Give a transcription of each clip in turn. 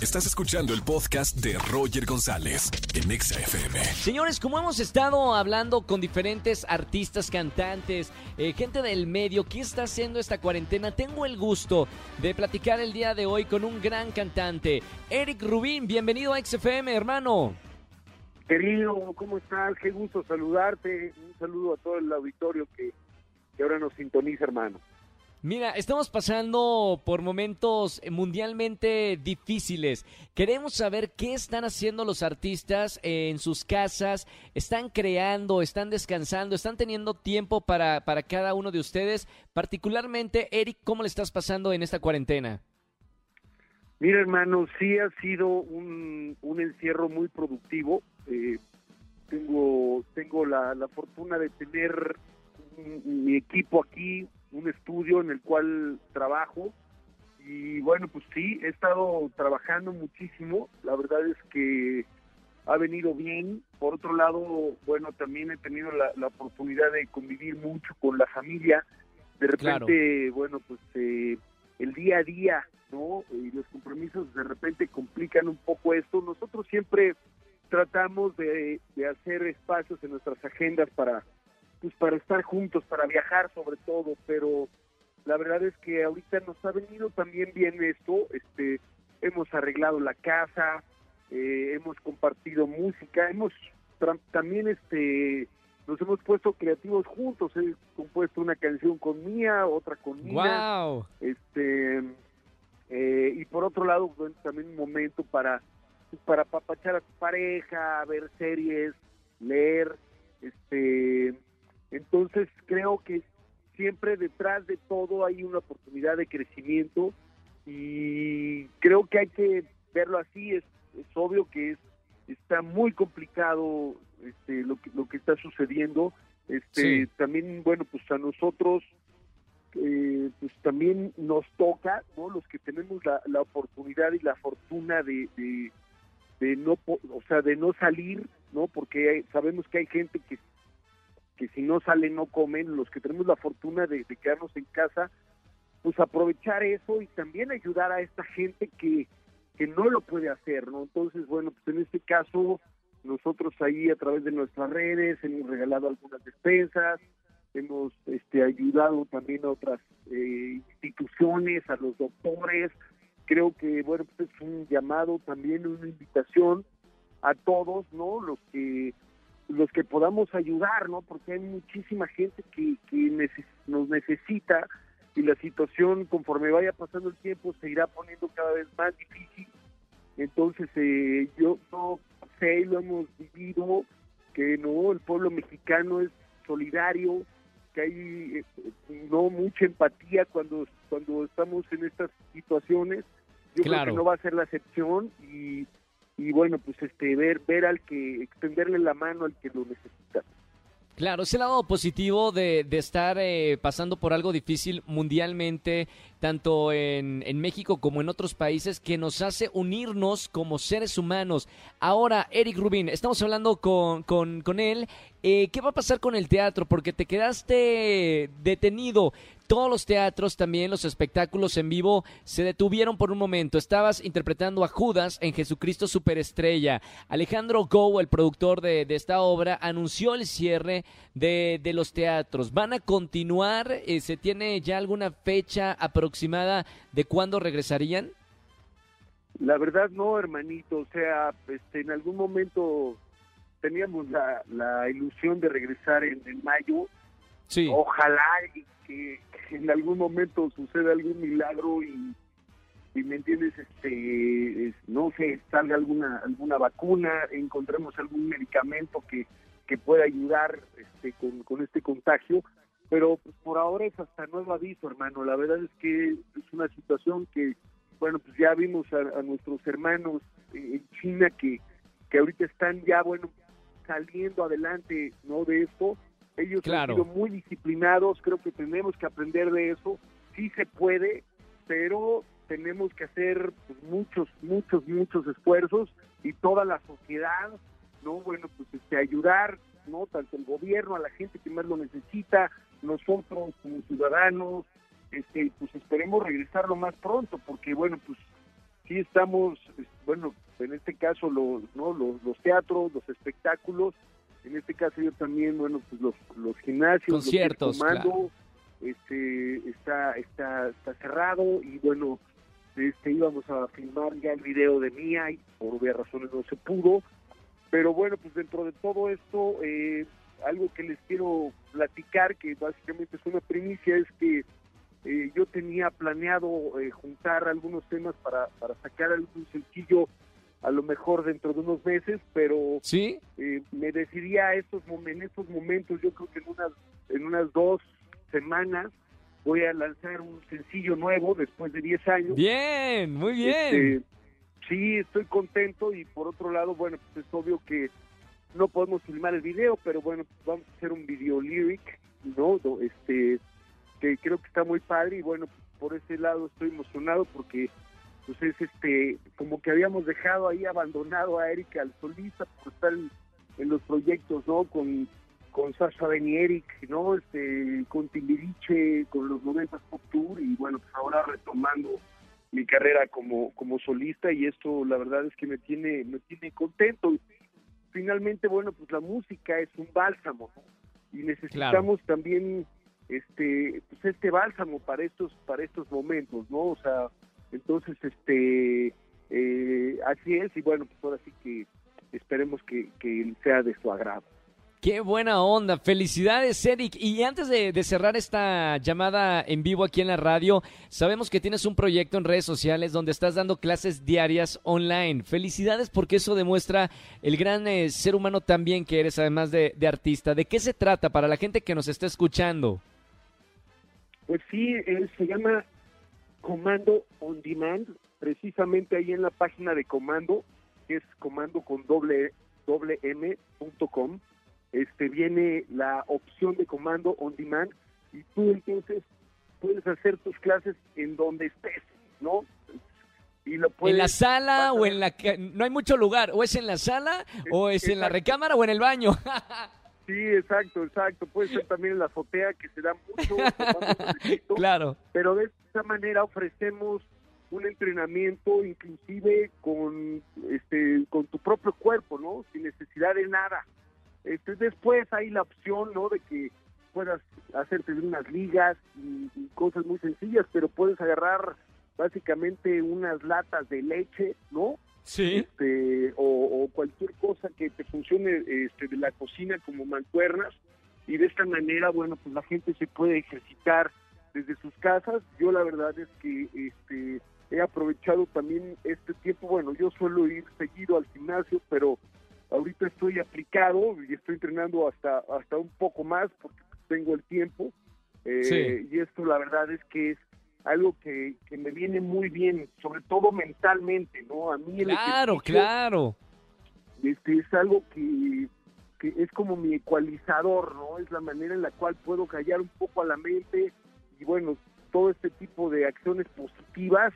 Estás escuchando el podcast de Roger González en Exa FM. Señores, como hemos estado hablando con diferentes artistas, cantantes, eh, gente del medio, ¿qué está haciendo esta cuarentena? Tengo el gusto de platicar el día de hoy con un gran cantante, Eric Rubín. Bienvenido a XFM, hermano. Querido, ¿cómo estás? Qué gusto saludarte. Un saludo a todo el auditorio que, que ahora nos sintoniza, hermano. Mira, estamos pasando por momentos mundialmente difíciles. Queremos saber qué están haciendo los artistas en sus casas. ¿Están creando, están descansando, están teniendo tiempo para, para cada uno de ustedes? Particularmente, Eric, ¿cómo le estás pasando en esta cuarentena? Mira, hermano, sí ha sido un, un encierro muy productivo. Eh, tengo tengo la, la fortuna de tener mi equipo aquí, un estudio en el cual trabajo y bueno, pues sí, he estado trabajando muchísimo, la verdad es que ha venido bien, por otro lado, bueno, también he tenido la, oportunidad de convivir mucho con la familia, de repente, bueno, pues eh, el día a día, ¿no? Y los compromisos de repente complican un poco esto, nosotros siempre tratamos de, de hacer espacios en nuestras agendas para pues para estar juntos, para viajar sobre todo, pero la verdad es que ahorita nos ha venido también bien esto, este, hemos arreglado la casa, eh, hemos compartido música, hemos también este nos hemos puesto creativos juntos, he compuesto una canción con Mía, otra con wow. este eh, y por otro lado también un momento para para papachar a tu pareja, ver series, leer, este entonces creo que siempre detrás de todo hay una oportunidad de crecimiento y creo que hay que verlo así. Es, es obvio que es, está muy complicado este, lo, que, lo que está sucediendo. Este, También, bueno, pues a nosotros eh, pues también nos toca, ¿no? Los que tenemos la, la oportunidad y la fortuna de, de, de, no, o sea, de no salir, ¿no? Porque sabemos que hay gente que que si no salen no comen, los que tenemos la fortuna de, quedarnos en casa, pues aprovechar eso y también ayudar a esta gente que, que no lo puede hacer, ¿no? Entonces, bueno, pues en este caso, nosotros ahí a través de nuestras redes hemos regalado algunas despensas, hemos este, ayudado también a otras eh, instituciones, a los doctores, creo que, bueno, pues es un llamado también, una invitación a todos, ¿no? Los que los que podamos ayudar, ¿no? Porque hay muchísima gente que, que nos necesita y la situación conforme vaya pasando el tiempo se irá poniendo cada vez más difícil. Entonces eh, yo no sé, lo hemos vivido, que no, el pueblo mexicano es solidario, que hay eh, no mucha empatía cuando cuando estamos en estas situaciones. Yo creo que no va a ser la excepción y y bueno, pues este ver ver al que extenderle la mano al que lo necesita. Claro, es el lado positivo de, de estar eh, pasando por algo difícil mundialmente, tanto en, en, México como en otros países, que nos hace unirnos como seres humanos. Ahora, Eric Rubin, estamos hablando con, con, con él. Eh, ¿Qué va a pasar con el teatro? Porque te quedaste detenido todos los teatros, también los espectáculos en vivo, se detuvieron por un momento. Estabas interpretando a Judas en Jesucristo Superestrella. Alejandro Go, el productor de, esta obra, anunció el cierre de, los teatros. ¿Van a continuar? Eh, ¿Se tiene ya alguna fecha aproximada de cuándo regresarían? La verdad no, hermanito. O sea, este, en algún momento teníamos la, la ilusión de regresar en, en mayo. Sí. Ojalá que, en algún momento suceda algún milagro y, y me entiendes, este, no sé, salga alguna alguna vacuna, encontremos algún medicamento que, que pueda ayudar este, con, con este contagio, pero pues, por ahora es hasta nuevo aviso, hermano. La verdad es que es una situación que, bueno, pues ya vimos a, nuestros hermanos en China que, que ahorita están ya, bueno, saliendo adelante, ¿no? De esto ellos han sido muy disciplinados, creo que tenemos que aprender de eso. Sí se puede, pero tenemos que hacer pues, muchos, muchos, muchos esfuerzos y toda la sociedad, ¿no? Bueno, pues este, ayudar, ¿no? Tanto el gobierno, a la gente que más lo necesita, nosotros como ciudadanos, este, pues esperemos regresar lo más pronto, porque bueno, pues sí estamos, bueno, en este caso los, ¿no? los, los teatros, los espectáculos, en este caso yo también, bueno, pues los, los gimnasios, conciertos, comando, este, está, está, está cerrado y bueno, este, íbamos a filmar ya el video de Mía y por obvias razones no se pudo, pero bueno, pues dentro de todo esto, eh, algo que les quiero platicar, que básicamente es una primicia, es que eh, yo tenía planeado eh, juntar algunos temas para, para sacar algún sencillo a lo mejor dentro de unos meses, pero ¿Sí? eh, me decidí a estos, en estos momentos, yo creo que en unas, en unas dos semanas voy a lanzar un sencillo nuevo después de 10 años. Bien, muy bien. Este, sí, estoy contento y por otro lado, bueno, pues es obvio que no podemos filmar el video, pero bueno, pues vamos a hacer un video lyric, ¿no? Este, que creo que está muy padre y bueno, por ese lado estoy emocionado porque pues es este, como que habíamos dejado ahí abandonado a Erika al solista por estar en, en los proyectos, ¿no? Con con Sasha Ben y Eric, ¿no? Este, con Timbiriche, con los 90 Pop Tour y bueno, pues ahora retomando mi carrera como, como solista y esto la verdad es que me tiene, me tiene contento. Finalmente, bueno, pues la música es un bálsamo ¿no? y necesitamos también este pues este bálsamo para estos para estos momentos, ¿no? O sea, entonces este eh, así es y bueno, pues ahora sí que esperemos que, que sea de su agrado. Qué buena onda. Felicidades, Eric. Y antes de, cerrar esta llamada en vivo aquí en la radio, sabemos que tienes un proyecto en redes sociales donde estás dando clases diarias online. Felicidades porque eso demuestra el gran eh, ser humano también que eres, además de, de artista. ¿De qué se trata para la gente que nos está escuchando? Pues sí, él se llama Comando On Demand, precisamente ahí en la página de Comando, que es comando con doble, doble M punto com, este, viene la opción de Comando On Demand y tú entonces puedes hacer tus clases en donde estés, ¿no? Y lo puedes ¿En la sala o en la... No hay mucho lugar. O es en la sala o es en la recámara o en el baño. Sí, exacto, exacto. Puede ser también la azotea, que se da mucho, claro. pero de esta manera ofrecemos un entrenamiento inclusive con este con tu propio cuerpo no sin necesidad de nada. Este después hay la opción no de que puedas hacerte unas ligas y, y cosas muy sencillas pero puedes agarrar básicamente unas latas de leche no Sí. este, o, o cualquier cosa que te funcione este, de la cocina como mancuernas y de esta manera, bueno, pues la gente se puede ejercitar desde sus casas. Yo la verdad es que este, he aprovechado también este tiempo, bueno, yo suelo ir seguido al gimnasio, pero ahorita estoy aplicado y estoy entrenando hasta, hasta un poco más porque tengo el tiempo. Eh, Sí. Y esto la verdad es que es algo que, que me viene muy bien, sobre todo mentalmente, ¿no? A mí Claro, claro. este, es algo que, que es como mi ecualizador, ¿no? Es la manera en la cual puedo callar un poco a la mente y bueno, todo este tipo de acciones positivas,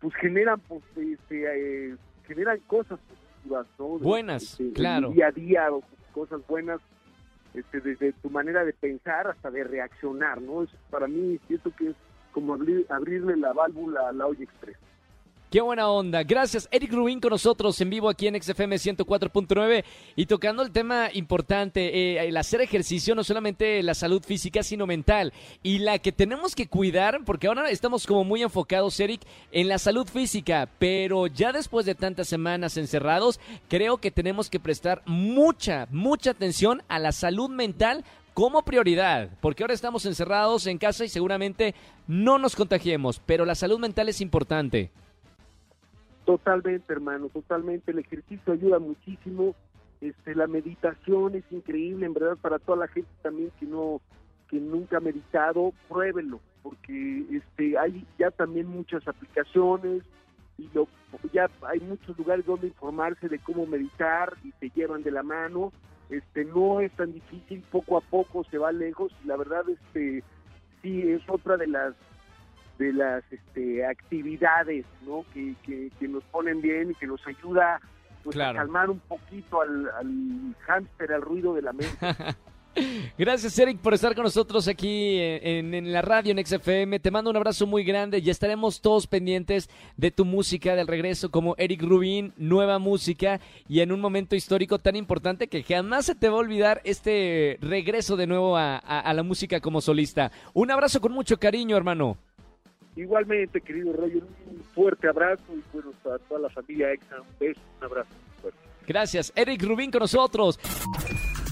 pues generan, pues, este, eh, generan cosas positivas, ¿no? De- Buenas, este, claro. Día a día, cosas buenas, este, desde tu manera de pensar hasta de reaccionar, ¿no? Es, para mí siento que es como abrir, abrirle la válvula a la olla express. Qué buena onda. Gracias, Eric Rubín, con nosotros en vivo aquí en XFM 104.9 y tocando el tema importante, eh, el hacer ejercicio, no solamente la salud física, sino mental. Y la que tenemos que cuidar, porque ahora estamos como muy enfocados, Eric, en la salud física, pero ya después de tantas semanas encerrados, creo que tenemos que prestar mucha, mucha atención a la salud mental como prioridad, porque ahora estamos encerrados en casa y seguramente no nos contagiemos, pero la salud mental es importante. Totalmente, hermano, totalmente. El ejercicio ayuda muchísimo. Este, la meditación es increíble, en verdad, para toda la gente también que no, que nunca ha meditado, pruébenlo, porque este, hay ya también muchas aplicaciones y lo, ya hay muchos lugares donde informarse de cómo meditar y te llevan de la mano. Este, no es tan difícil, poco a poco se va lejos la verdad, este, sí es otra de las de las este, actividades ¿no? que, que, que nos ponen bien y que nos ayuda pues Claro. a calmar un poquito al, al hámster, al ruido de la mente. Gracias, Eric, por estar con nosotros aquí en, en la radio en XFM. Te mando un abrazo muy grande y estaremos todos pendientes de tu música del regreso como Eric Rubin, nueva música y en un momento histórico tan importante que jamás se te va a olvidar este regreso de nuevo a, a- a la música como solista. Un abrazo con mucho cariño, hermano. Igualmente, querido Roger, un fuerte abrazo y bueno, a toda la familia EXA, un beso, un abrazo fuerte. Gracias, Eric Rubin con nosotros.